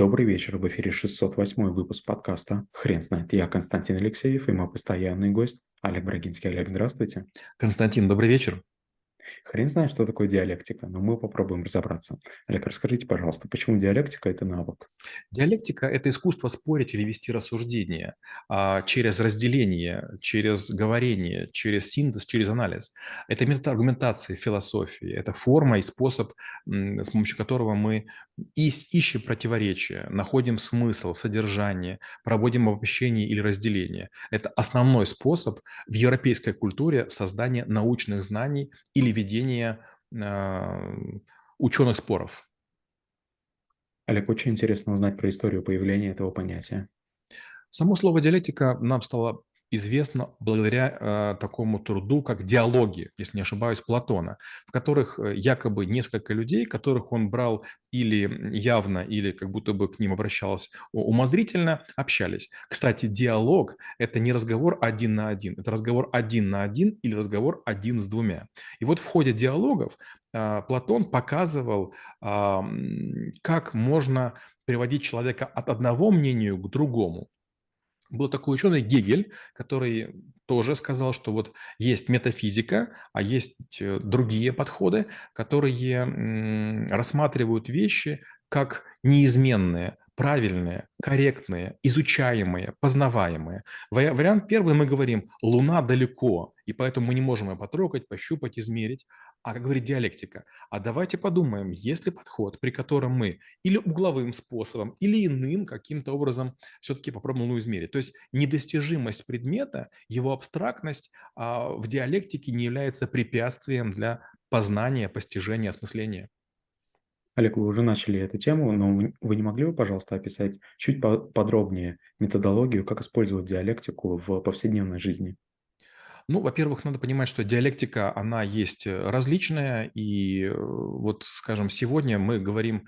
Добрый вечер, в эфире 608 выпуск подкаста «Хрен знает». Я Константин Алексеев и мой постоянный гость Олег Брагинский. Олег, здравствуйте. Константин, добрый вечер. Хрен знает, что такое диалектика, но мы попробуем разобраться. Олег, расскажите, пожалуйста, почему диалектика– это навык? Диалектика– это искусство спорить или вести рассуждение а, через разделение, через говорение, через синтез, через анализ. Это метод аргументации философии, это форма и способ, с помощью которого мы ищем противоречия, находим смысл, содержание, проводим обобщение или разделение. Это основной способ в европейской культуре создания научных знаний или ведения а, ученых споров. Олег, очень интересно узнать про историю появления этого понятия. Само слово диалектика нам стало известно благодаря э, такому труду, как диалоги, если не ошибаюсь, Платона, в которых э, якобы несколько людей, которых он брал или явно, или как будто бы к ним обращался умозрительно, общались. Кстати, диалог – это не разговор один на один, это разговор один на один или разговор один с двумя. И вот в ходе диалогов э, Платон показывал, э, как можно приводить человека от одного мнения к другому. Был такой ученый Гегель, который тоже сказал, что вот есть метафизика, а есть э, другие подходы, которые рассматривают вещи как неизменные, правильные, корректные, изучаемые, познаваемые. Вариант первый мы говорим «Луна далеко», и поэтому мы не можем ее потрогать, пощупать, измерить. А как говорит диалектика, а давайте подумаем, есть ли подход, при котором мы или угловым способом, или иным каким-то образом все-таки попробуем Луну измерить. То есть недостижимость предмета, его абстрактность а, в диалектике не является препятствием для познания, постижения, осмысления. Олег, вы уже начали эту тему, но вы не могли бы, пожалуйста, описать чуть подробнее методологию, как использовать диалектику в повседневной жизни? Ну, во-первых, надо понимать, что диалектика, она есть э, различная, и э, вот, скажем, сегодня мы говорим,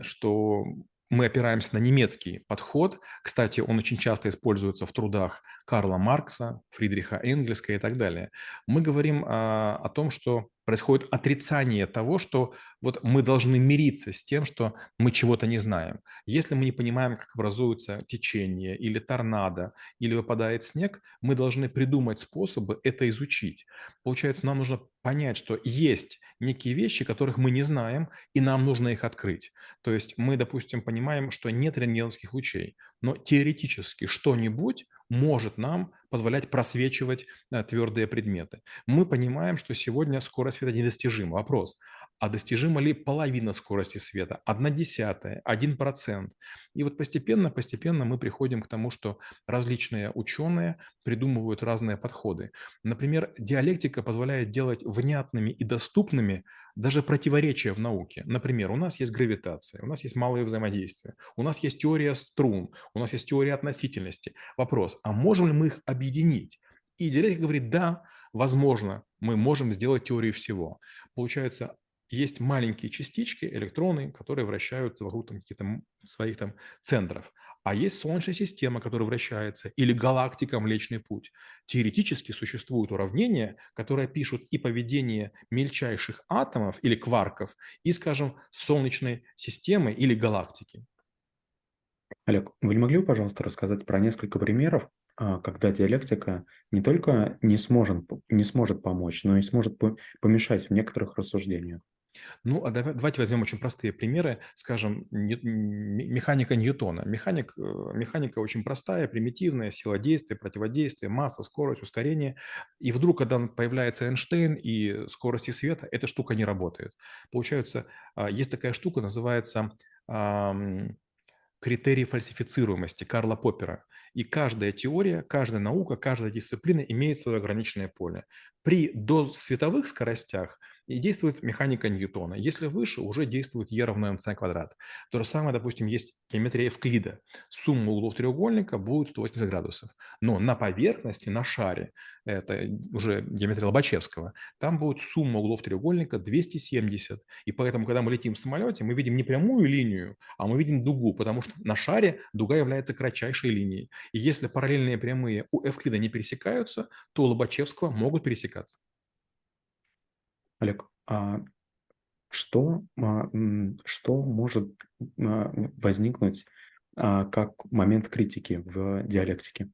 что мы опираемся на немецкий подход. Кстати, он очень часто используется в трудах Карла Маркса, Фридриха Энгельска и так далее. Мы говорим а, о том, что происходит отрицание того, что вот мы должны мириться с тем, что мы чего-то не знаем. Если мы не понимаем, как образуются течения или торнадо, или выпадает снег, мы должны придумать способы это изучить. Получается, нам нужно понять, что есть некие вещи, которых мы не знаем, и нам нужно их открыть. То есть мы, допустим, понимаем, что нет рентгеновских лучей, но теоретически что-нибудь может нам позволять просвечивать э, твердые предметы. Мы понимаем, что сегодня скорость света недостижима. Вопрос, а достижима ли половина скорости света, одна десятая, один процент. И вот постепенно, постепенно мы приходим к тому, что различные ученые придумывают разные подходы. Например, диалектика позволяет делать внятными и доступными даже противоречия в науке. Например, у нас есть гравитация, у нас есть малое взаимодействие, у нас есть теория струн, у нас есть теория относительности. Вопрос, а можем ли мы их объединить? И диалектика говорит, да, возможно, мы можем сделать теорию всего. Получается, есть маленькие частички, электроны, которые вращаются вокруг там, каких-то своих там центров. А есть Солнечная система, которая вращается, или галактика Млечный Путь. Теоретически существуют уравнения, которые пишут и поведение мельчайших атомов или кварков, и, скажем, Солнечной системы или галактики. Олег, вы не могли бы, пожалуйста, рассказать про несколько примеров, а, когда диалектика не только не сможет, не сможет помочь, но и сможет помешать в некоторых рассуждениях? Ну, а давайте возьмем очень простые примеры, скажем, механика Ньютона. Механик, э, механика очень простая, примитивная, сила действия, противодействие, масса, скорость, ускорение. И вдруг, когда появляется Эйнштейн и скорости света, эта штука не работает. Получается, а, есть такая штука, называется критерий фальсифицируемости Карла Поппера. И каждая теория, каждая наука, каждая дисциплина имеет свое ограниченное поле. При досветовых скоростях и действует механика Ньютона. Если выше, уже действует e равно mc квадрат. То же самое, допустим, есть геометрия Евклида. Сумма углов треугольника будет 180 градусов. Но на поверхности, на шаре, это уже геометрия Лобачевского, там будет сумма углов треугольника 270. И поэтому, когда мы летим в самолете, мы видим не прямую линию, а мы видим дугу, потому что на шаре дуга является кратчайшей линией. И если параллельные прямые у Евклида не пересекаются, то у Лобачевского могут пересекаться. Олег, а Что, а, что может возникнуть а, как момент критики в диалектике?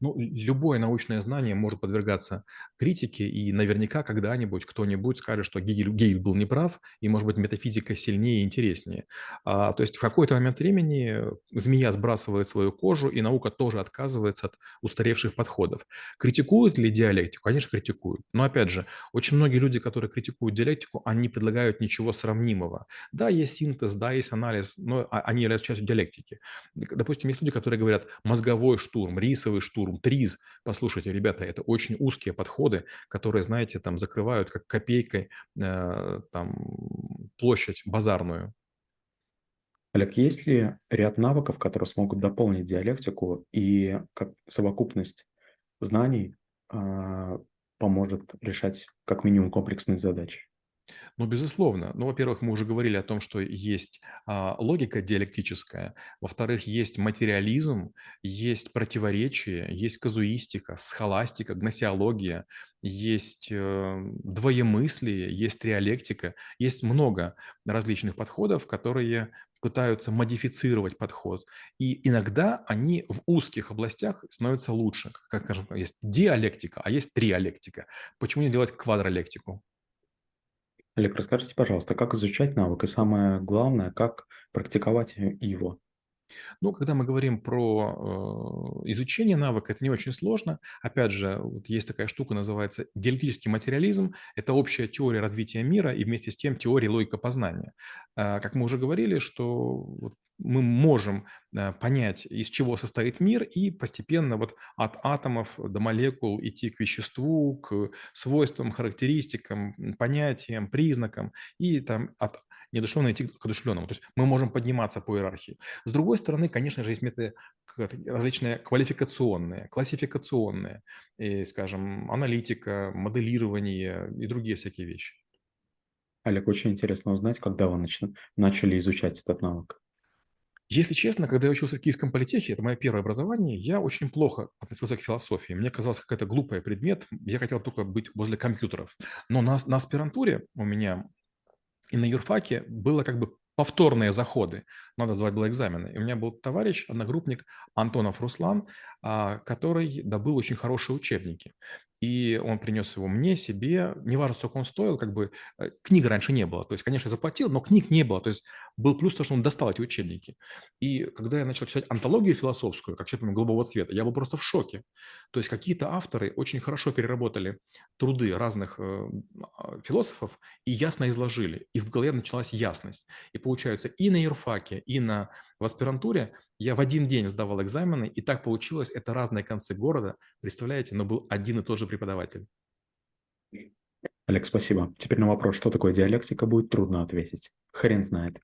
Ну, любое научное знание может подвергаться критике, и наверняка когда-нибудь кто-нибудь скажет, что Гегель, Гегель был неправ, и, может быть, метафизика сильнее и интереснее. А, то есть в какой-то момент времени змея сбрасывает свою кожу, и наука тоже отказывается от устаревших подходов. Критикуют ли диалектику? Конечно, критикуют. Но, опять же, очень многие люди, которые критикуют диалектику, они предлагают ничего сравнимого. Да, есть синтез, да, есть анализ, но а, они являются частью диалектики. Допустим, есть люди, которые говорят мозговой штурм, рисовый штурм, ТРИЗ. Послушайте, ребята, это очень узкие подходы, которые, знаете, там закрывают как копейкой э, там, площадь базарную. Олег, есть ли ряд навыков, которые смогут дополнить диалектику и как совокупность знаний а, поможет решать как минимум комплексные задачи? Ну, безусловно. Ну, во-первых, мы уже говорили о том, что есть а, логика диалектическая, во-вторых, есть материализм, есть противоречие, есть казуистика, схоластика, гносеология, есть э, двоемыслие, есть триалектика, есть много различных подходов, которые пытаются модифицировать подход. И иногда они в узких областях становятся лучше. Как, скажем, есть диалектика, а есть триалектика. Почему не делать квадролектику? Олег, расскажите, пожалуйста, как изучать навык и самое главное, как практиковать его? Ну, когда мы говорим про э, изучение навыка, это не очень сложно. Опять же, вот есть такая штука, называется диалектический материализм. Это общая теория развития мира и вместе с тем теория логика познания. Э, как мы уже говорили, что вот мы можем э, понять, из чего состоит мир, и постепенно вот от атомов до молекул идти к веществу, к свойствам, характеристикам, понятиям, признакам, и там от неодушевленного идти к одушевленному. То есть мы можем подниматься по иерархии. С другой стороны, конечно же, есть методы различные квалификационные, классификационные, и, скажем, аналитика, моделирование и другие всякие вещи. Олег, очень интересно узнать, когда вы начали изучать этот навык. Если честно, когда я учился в Киевском политехе, это мое первое образование, я очень плохо относился к философии. Мне казалось, какой-то глупый предмет. Я хотел только быть возле компьютеров. Но на, на аспирантуре у меня и на юрфаке было как бы повторные заходы. Надо сдавать было экзамены. И у меня был товарищ, одногруппник Антонов Руслан, а, который добыл очень хорошие учебники. И он принес его мне, себе. Неважно, сколько он стоил, как бы э, книг раньше не было. То есть, конечно, заплатил, но книг не было. То есть был плюс то, что он достал эти учебники. И когда я начал читать антологию философскую, как человек голубого цвета, я был просто в шоке. То есть какие-то авторы очень хорошо переработали труды разных э, а, философов и ясно изложили. И в голове началась ясность. И получается, и на юрфаке, и на, в аспирантуре я в один день сдавал экзамены, и так получилось, это разные концы города, представляете, но был один и тот же преподаватель. Олег, спасибо. Теперь на вопрос, что такое диалектика, будет трудно ответить. Хрен знает.